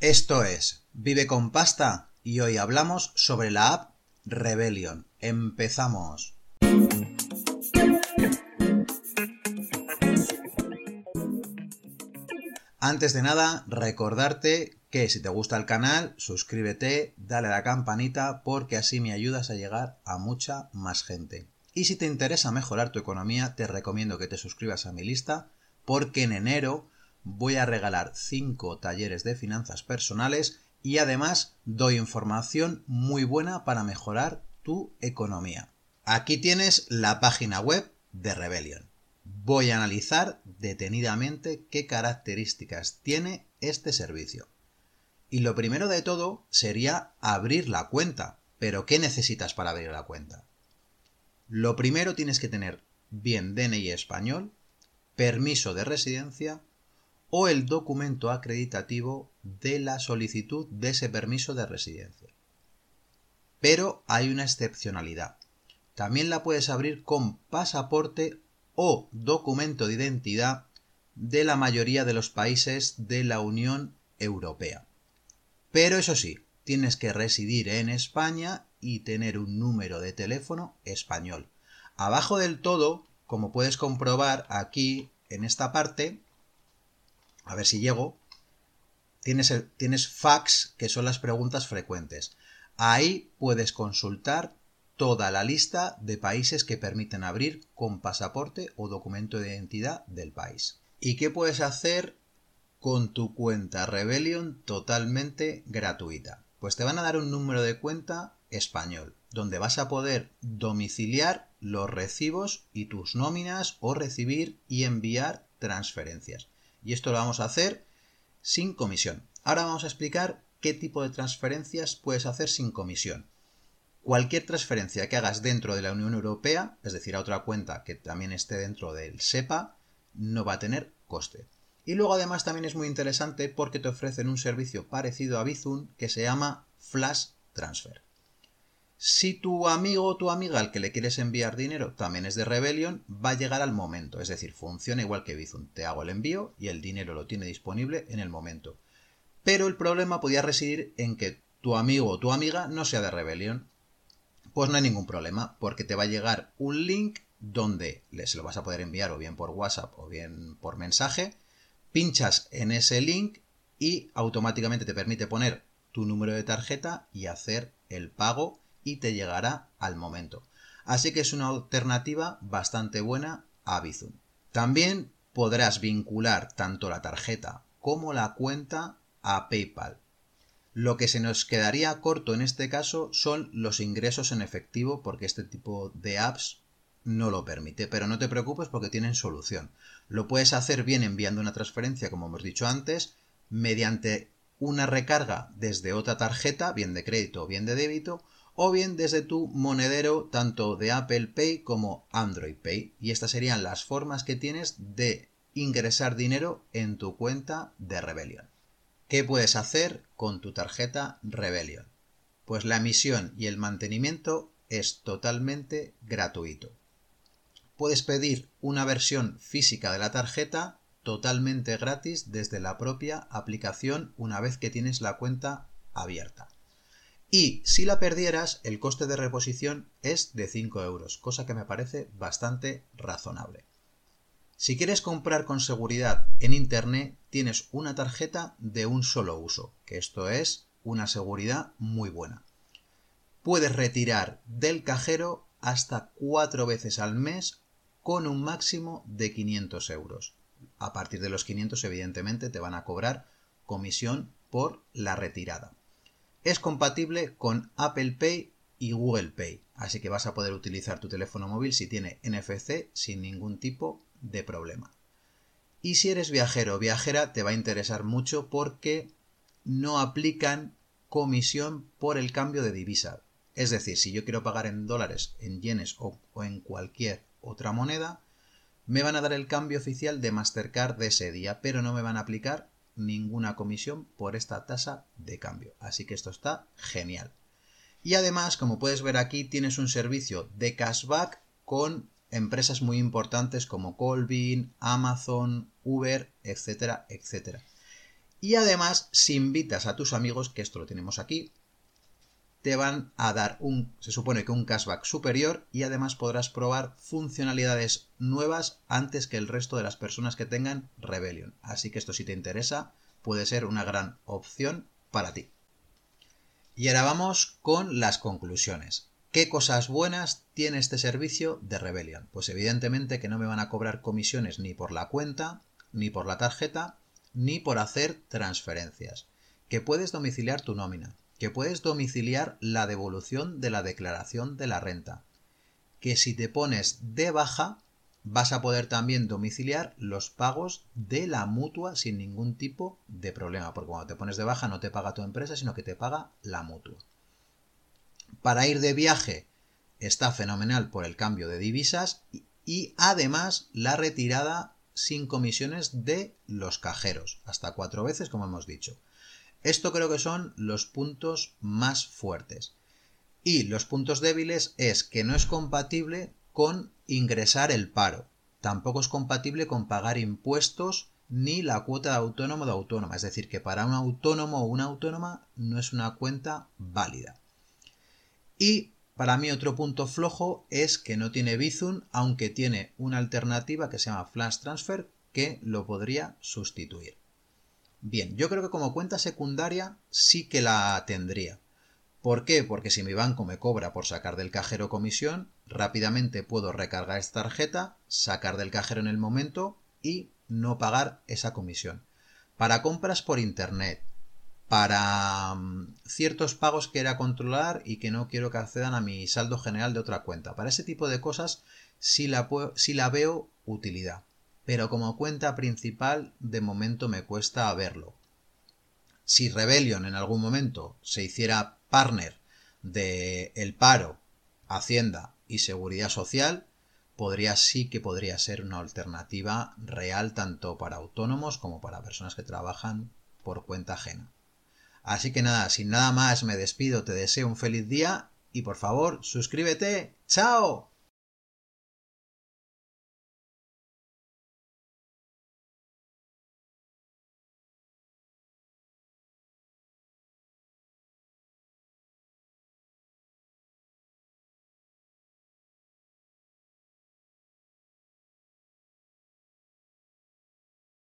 Esto es Vive con Pasta y hoy hablamos sobre la app Rebellion. Empezamos. Antes de nada, recordarte que si te gusta el canal, suscríbete, dale a la campanita porque así me ayudas a llegar a mucha más gente. Y si te interesa mejorar tu economía, te recomiendo que te suscribas a mi lista porque en enero voy a regalar 5 talleres de finanzas personales y además doy información muy buena para mejorar tu economía. Aquí tienes la página web de Rebellion. Voy a analizar detenidamente qué características tiene este servicio. Y lo primero de todo sería abrir la cuenta. Pero ¿qué necesitas para abrir la cuenta? Lo primero tienes que tener bien DNI español, permiso de residencia o el documento acreditativo de la solicitud de ese permiso de residencia. Pero hay una excepcionalidad. También la puedes abrir con pasaporte o documento de identidad de la mayoría de los países de la Unión Europea. Pero eso sí, tienes que residir en España y tener un número de teléfono español. Abajo del todo, como puedes comprobar aquí en esta parte, a ver si llego, tienes, tienes fax, que son las preguntas frecuentes. Ahí puedes consultar toda la lista de países que permiten abrir con pasaporte o documento de identidad del país. ¿Y qué puedes hacer con tu cuenta Rebellion totalmente gratuita? Pues te van a dar un número de cuenta español, donde vas a poder domiciliar los recibos y tus nóminas o recibir y enviar transferencias. Y esto lo vamos a hacer sin comisión. Ahora vamos a explicar qué tipo de transferencias puedes hacer sin comisión. Cualquier transferencia que hagas dentro de la Unión Europea, es decir, a otra cuenta que también esté dentro del SEPA, no va a tener coste. Y luego además también es muy interesante porque te ofrecen un servicio parecido a Bizum que se llama Flash Transfer. Si tu amigo o tu amiga al que le quieres enviar dinero también es de Rebellion, va a llegar al momento, es decir, funciona igual que Bizum. Te hago el envío y el dinero lo tiene disponible en el momento. Pero el problema podía residir en que tu amigo o tu amiga no sea de Rebellion. Pues no hay ningún problema, porque te va a llegar un link donde se lo vas a poder enviar o bien por WhatsApp o bien por mensaje. Pinchas en ese link y automáticamente te permite poner tu número de tarjeta y hacer el pago y te llegará al momento. Así que es una alternativa bastante buena a Bizum. También podrás vincular tanto la tarjeta como la cuenta a PayPal. Lo que se nos quedaría corto en este caso son los ingresos en efectivo porque este tipo de apps no lo permite, pero no te preocupes porque tienen solución. Lo puedes hacer bien enviando una transferencia, como hemos dicho antes, mediante una recarga desde otra tarjeta, bien de crédito o bien de débito, o bien desde tu monedero tanto de Apple Pay como Android Pay. Y estas serían las formas que tienes de ingresar dinero en tu cuenta de Rebellion. ¿Qué puedes hacer con tu tarjeta Rebellion? Pues la emisión y el mantenimiento es totalmente gratuito. Puedes pedir una versión física de la tarjeta totalmente gratis desde la propia aplicación una vez que tienes la cuenta abierta. Y si la perdieras, el coste de reposición es de 5 euros, cosa que me parece bastante razonable. Si quieres comprar con seguridad en Internet, tienes una tarjeta de un solo uso, que esto es una seguridad muy buena. Puedes retirar del cajero hasta cuatro veces al mes con un máximo de 500 euros. A partir de los 500, evidentemente, te van a cobrar comisión por la retirada. Es compatible con Apple Pay y Google Pay, así que vas a poder utilizar tu teléfono móvil si tiene NFC sin ningún tipo de problema. Y si eres viajero o viajera te va a interesar mucho porque no aplican comisión por el cambio de divisa. Es decir, si yo quiero pagar en dólares, en yenes o, o en cualquier otra moneda, me van a dar el cambio oficial de Mastercard de ese día, pero no me van a aplicar ninguna comisión por esta tasa de cambio. Así que esto está genial. Y además, como puedes ver aquí, tienes un servicio de cashback con empresas muy importantes como Colvin, Amazon, Uber, etcétera, etcétera. Y además, si invitas a tus amigos, que esto lo tenemos aquí, te van a dar un, se supone que un cashback superior y además podrás probar funcionalidades nuevas antes que el resto de las personas que tengan Rebellion. Así que esto si te interesa puede ser una gran opción para ti. Y ahora vamos con las conclusiones. ¿Qué cosas buenas tiene este servicio de Rebellion? Pues evidentemente que no me van a cobrar comisiones ni por la cuenta, ni por la tarjeta, ni por hacer transferencias. Que puedes domiciliar tu nómina, que puedes domiciliar la devolución de la declaración de la renta, que si te pones de baja vas a poder también domiciliar los pagos de la mutua sin ningún tipo de problema, porque cuando te pones de baja no te paga tu empresa, sino que te paga la mutua. Para ir de viaje está fenomenal por el cambio de divisas y además la retirada sin comisiones de los cajeros, hasta cuatro veces como hemos dicho. Esto creo que son los puntos más fuertes. Y los puntos débiles es que no es compatible con ingresar el paro. Tampoco es compatible con pagar impuestos ni la cuota de autónomo de autónoma. Es decir, que para un autónomo o una autónoma no es una cuenta válida. Y para mí otro punto flojo es que no tiene Bizum, aunque tiene una alternativa que se llama Flash Transfer que lo podría sustituir. Bien, yo creo que como cuenta secundaria sí que la tendría. ¿Por qué? Porque si mi banco me cobra por sacar del cajero comisión, rápidamente puedo recargar esta tarjeta, sacar del cajero en el momento y no pagar esa comisión. Para compras por internet, para mm, ciertos pagos que era controlar y que no quiero que accedan a mi saldo general de otra cuenta. Para ese tipo de cosas sí la, sí la veo utilidad pero como cuenta principal de momento me cuesta verlo. Si Rebellion en algún momento se hiciera partner de El Paro, Hacienda y Seguridad Social, podría sí que podría ser una alternativa real tanto para autónomos como para personas que trabajan por cuenta ajena. Así que nada, sin nada más me despido, te deseo un feliz día y por favor suscríbete. ¡Chao!